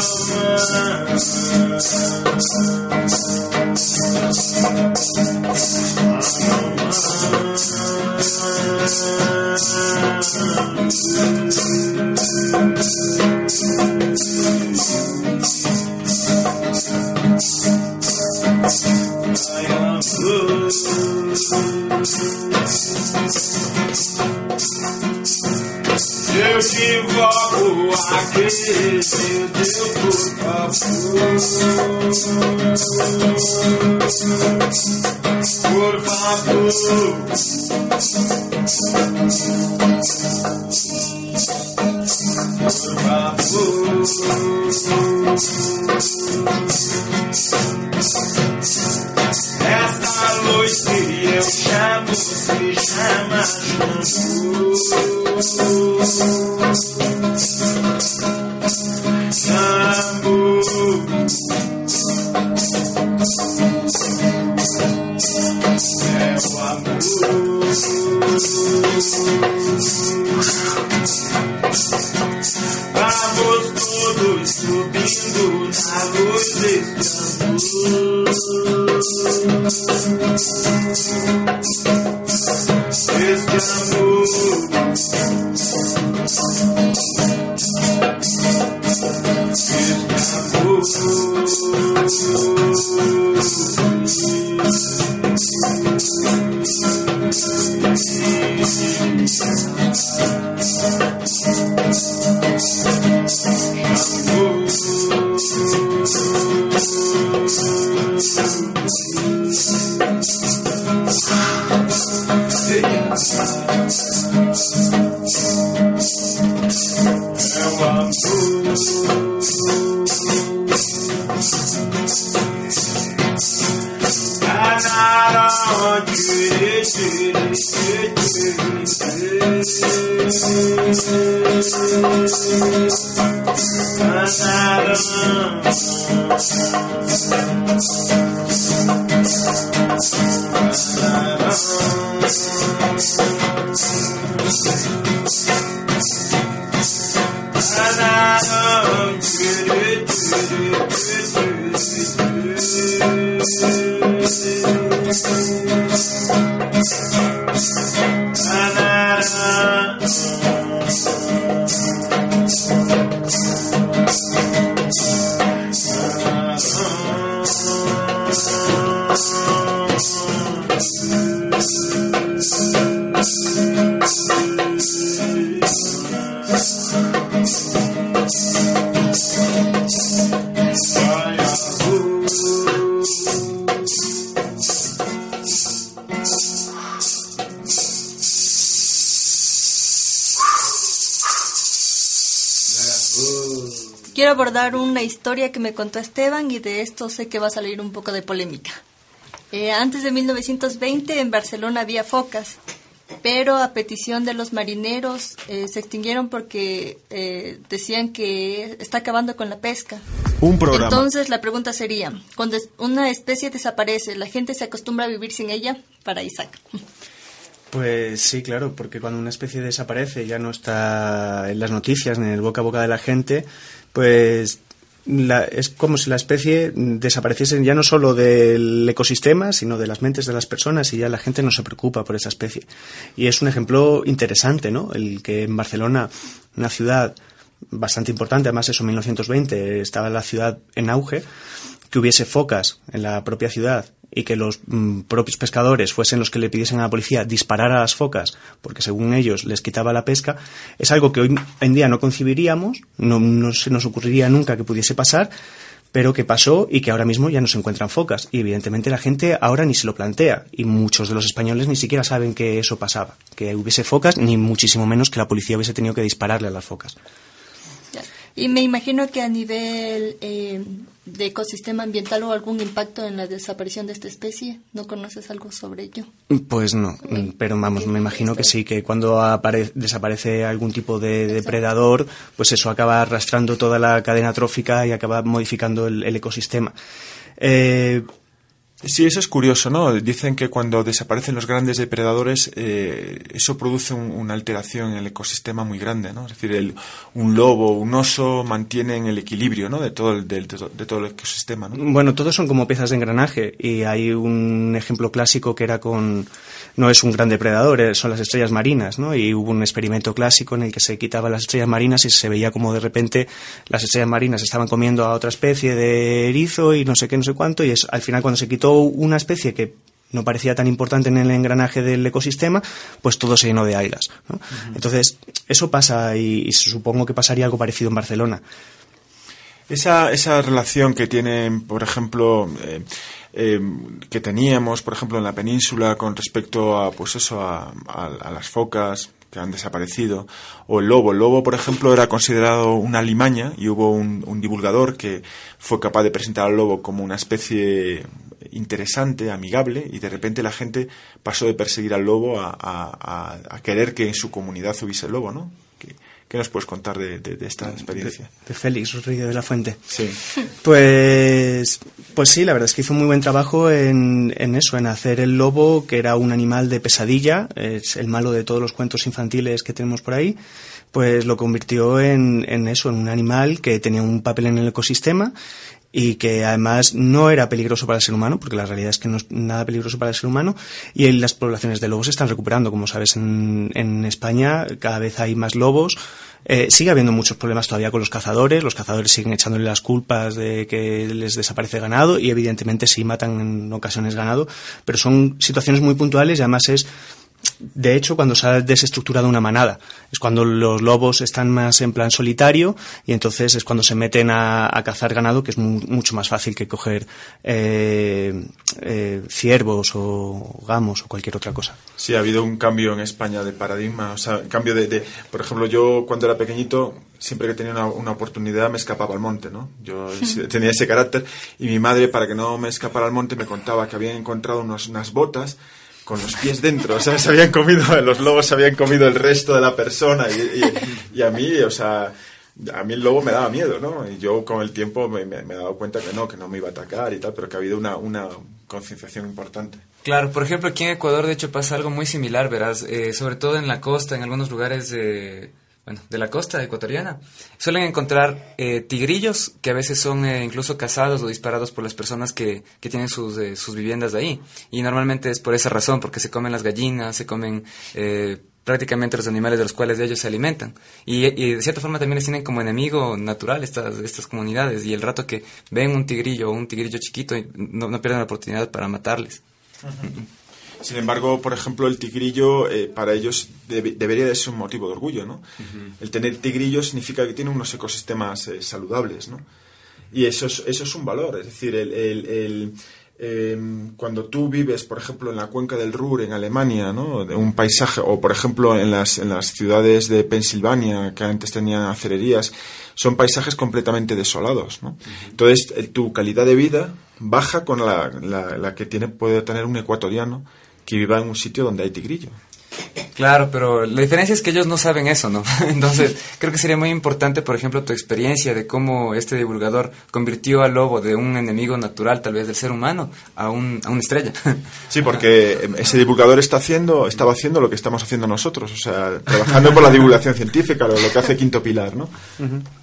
Eu te invoco aquele Deus, por favor. Por favor. Por favor. Esta noite eu chamo, se chama Jambu. Thank you. Quiero abordar una historia que me contó Esteban y de esto sé que va a salir un poco de polémica. Eh, antes de 1920 en Barcelona había focas, pero a petición de los marineros eh, se extinguieron porque eh, decían que está acabando con la pesca. Un programa. Entonces la pregunta sería, cuando una especie desaparece, ¿la gente se acostumbra a vivir sin ella? Para Isaac. Pues sí, claro, porque cuando una especie desaparece, ya no está en las noticias ni en el boca a boca de la gente, pues la- es como si la especie desapareciese ya no solo del ecosistema, sino de las mentes de las personas y ya la gente no se preocupa por esa especie. Y es un ejemplo interesante, ¿no? El que en Barcelona, una ciudad bastante importante, además eso en 1920 estaba la ciudad en auge, que hubiese focas en la propia ciudad y que los mm, propios pescadores fuesen los que le pidiesen a la policía disparar a las focas porque según ellos les quitaba la pesca, es algo que hoy en día no concibiríamos, no, no se nos ocurriría nunca que pudiese pasar, pero que pasó y que ahora mismo ya no se encuentran focas. Y evidentemente la gente ahora ni se lo plantea y muchos de los españoles ni siquiera saben que eso pasaba, que hubiese focas, ni muchísimo menos que la policía hubiese tenido que dispararle a las focas. Y me imagino que a nivel eh, de ecosistema ambiental o algún impacto en la desaparición de esta especie. ¿No conoces algo sobre ello? Pues no, pero vamos, me imagino que sí, que cuando apare- desaparece algún tipo de depredador, pues eso acaba arrastrando toda la cadena trófica y acaba modificando el, el ecosistema. Eh, Sí, eso es curioso, ¿no? Dicen que cuando desaparecen los grandes depredadores, eh, eso produce un- una alteración en el ecosistema muy grande, ¿no? Es decir, el- un lobo, un oso mantienen el equilibrio, ¿no? De todo el, de, de todo el ecosistema, ¿no? Bueno, todos son como piezas de engranaje y hay un ejemplo clásico que era con, no es un gran depredador, eh, son las estrellas marinas, ¿no? Y hubo un experimento clásico en el que se quitaban las estrellas marinas y se veía como de repente las estrellas marinas estaban comiendo a otra especie de erizo y no sé qué, no sé cuánto y es, al final cuando se quitó una especie que no parecía tan importante en el engranaje del ecosistema, pues todo se llenó de algas. ¿no? Entonces, eso pasa y, y supongo que pasaría algo parecido en Barcelona. Esa, esa relación que tienen, por ejemplo, eh, eh, que teníamos, por ejemplo, en la península con respecto a, pues eso, a, a- a las focas que han desaparecido, o el lobo. El lobo, por ejemplo, era considerado una alimaña y hubo un, un divulgador que fue capaz de presentar al lobo como una especie interesante, amigable, y de repente la gente pasó de perseguir al lobo a, a- a- querer que en su comunidad hubiese lobo, ¿no? ¿Qué, qué nos puedes contar de, de- de esta experiencia? De Félix Rodríguez de la Fuente. Sí. Pues, pues sí, la verdad es que hizo muy buen trabajo en, en eso, en hacer el lobo, que era un animal de pesadilla, es el malo de todos los cuentos infantiles que tenemos por ahí, pues lo convirtió en, en eso, en un animal que tenía un papel en el ecosistema y que además no era peligroso para el ser humano, porque la realidad es que no es nada peligroso para el ser humano, y las poblaciones de lobos se están recuperando. Como sabes, en, en España cada vez hay más lobos. Eh, sigue habiendo muchos problemas todavía con los cazadores. Los cazadores siguen echándole las culpas de que les desaparece ganado y evidentemente sí matan en ocasiones ganado, pero son situaciones muy puntuales y además es de hecho, cuando se ha desestructurado una manada, es cuando los lobos están más en plan solitario y entonces es cuando se meten a, a cazar ganado, que es mu- mucho más fácil que coger eh, eh, ciervos o gamos o cualquier otra cosa. Sí, ha habido un cambio en España de paradigma, o sea, cambio de, de- por ejemplo, yo cuando era pequeñito, siempre que tenía una, una oportunidad me escapaba al monte, ¿no? Yo tenía ese carácter y mi madre, para que no me escapara al monte, me contaba que habían encontrado unos- unas botas con los pies dentro, o sea, se habían comido, los lobos se habían comido el resto de la persona y, y- y a mí, o sea, a mí el lobo me daba miedo, ¿no? Y yo con el tiempo me, me- me he dado cuenta que no, que no me iba a atacar y tal, pero que ha habido una, una concienciación importante. Claro, por ejemplo, aquí en Ecuador de hecho pasa algo muy similar, verás, eh, sobre todo en la costa, en algunos lugares de, bueno, de la costa ecuatoriana, suelen encontrar eh, tigrillos que a veces son eh, incluso cazados o disparados por las personas que, que tienen sus, eh, sus viviendas de ahí. Y normalmente es por esa razón, porque se comen las gallinas, se comen eh, prácticamente los animales de los cuales ellos se alimentan. Y, de cierta forma también les tienen como enemigo natural estas, estas comunidades. Y el rato que ven un tigrillo o un tigrillo chiquito, no, no pierden la oportunidad para matarles. Sin embargo, por ejemplo, el tigrillo eh, para ellos debe- debería de ser un motivo de orgullo, ¿no? El tener tigrillo significa que tiene unos ecosistemas eh, saludables, ¿no? Y eso es, eso es un valor, es decir, el, el- el, em, cuando tú vives, por ejemplo, en la cuenca del Ruhr, en Alemania, ¿no? De un paisaje, o por ejemplo en las, en las ciudades de Pensilvania, que antes tenían acererías, son paisajes completamente desolados, ¿no? Entonces, eh, tu calidad de vida baja con la, la- la que tiene, puede tener un ecuatoriano que viva en un sitio donde hay tigrillo. Claro, pero la diferencia es que ellos no saben eso, ¿no? Entonces, creo que sería muy importante, por ejemplo, tu experiencia de cómo este divulgador convirtió al lobo de un enemigo natural, tal vez del ser humano, a, un, a una estrella. Sí, porque eh, ese divulgador está haciendo, estaba haciendo lo que estamos haciendo nosotros, o sea, trabajando por la divulgación científica, lo, lo que hace Quinto Pilar, ¿no?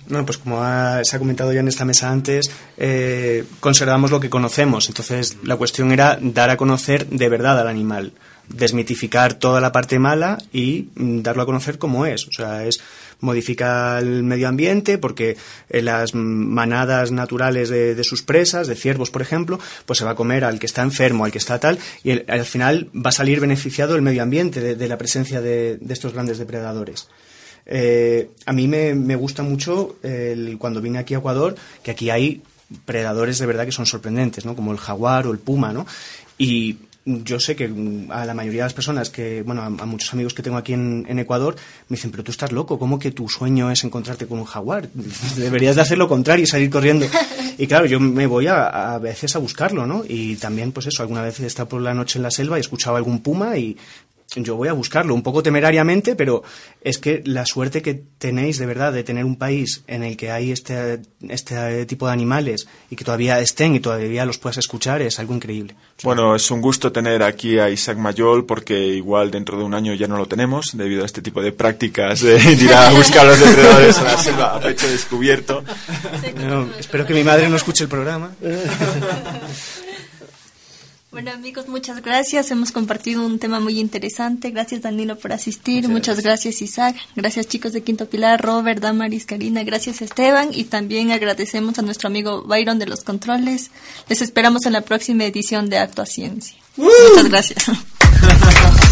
No, pues como ha- se ha comentado ya en esta mesa antes, eh, conservamos lo que conocemos. Entonces, la cuestión era dar a conocer de verdad al animal, desmitificar toda la parte mala y mm, darlo a conocer como es. O sea, es modifica el medio ambiente porque eh, las manadas naturales de, sus presas, de ciervos, por ejemplo, pues se va a comer al que está enfermo, al que está tal, y el- al final va a salir beneficiado el medio ambiente de, la presencia de estos grandes depredadores. Eh, a mí me, me gusta mucho el- cuando vine aquí a Ecuador, que aquí hay predadores de verdad que son sorprendentes, ¿no? Como el jaguar o el puma, ¿no? Y yo sé que mm, a la mayoría de las personas que, bueno, a, a muchos amigos que tengo aquí en, en Ecuador, me dicen, pero tú estás loco, ¿cómo que tu sueño es encontrarte con un jaguar? Deberías de hacer lo contrario y salir corriendo. Y claro, yo me voy a, a veces a buscarlo, ¿no? Y también, pues eso, alguna vez he estado por la noche en la selva y he escuchado algún puma y yo voy a buscarlo, un poco temerariamente, pero es que la suerte que tenéis de verdad de tener un país en el que hay este, este tipo de animales y que todavía estén y todavía los puedas escuchar es algo increíble. Bueno, es un gusto tener aquí a Isaac Mayol porque igual dentro de un año ya no lo tenemos debido a este tipo de prácticas de ir a buscar a los depredadores a la selva a pecho descubierto. No, espero que mi madre no escuche el programa. Bueno amigos, muchas gracias. Hemos compartido un tema muy interesante. Gracias Danilo por asistir. Muchas, gracias Isaac. Gracias chicos de Quinto Pilar, Robert, Damaris, Karina. Gracias Esteban. Y también agradecemos a nuestro amigo Byron de los controles. Les esperamos en la próxima edición de Actua Ciencia. Muchas gracias.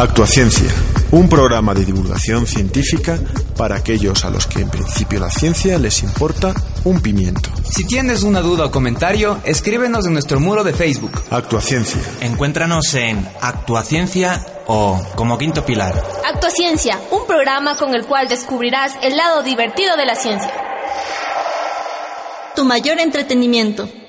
Actuaciencia, un programa de divulgación científica para aquellos a los que en principio la ciencia les importa un pimiento. Si tienes una duda o comentario, escríbenos en nuestro muro de Facebook. Actuaciencia. Encuéntranos en Actuaciencia o como Quinto Pilar. Actuaciencia, un programa con el cual descubrirás el lado divertido de la ciencia. Tu mayor entretenimiento.